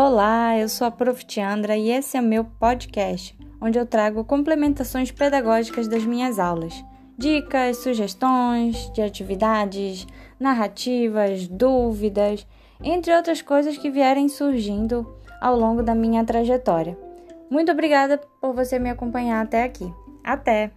Olá, eu sou a Prof. Tiandra e esse é o meu podcast, onde eu trago complementações pedagógicas das minhas aulas, dicas, sugestões de atividades, narrativas, dúvidas, entre outras coisas que vierem surgindo ao longo da minha trajetória. Muito obrigada por você me acompanhar até aqui. Até!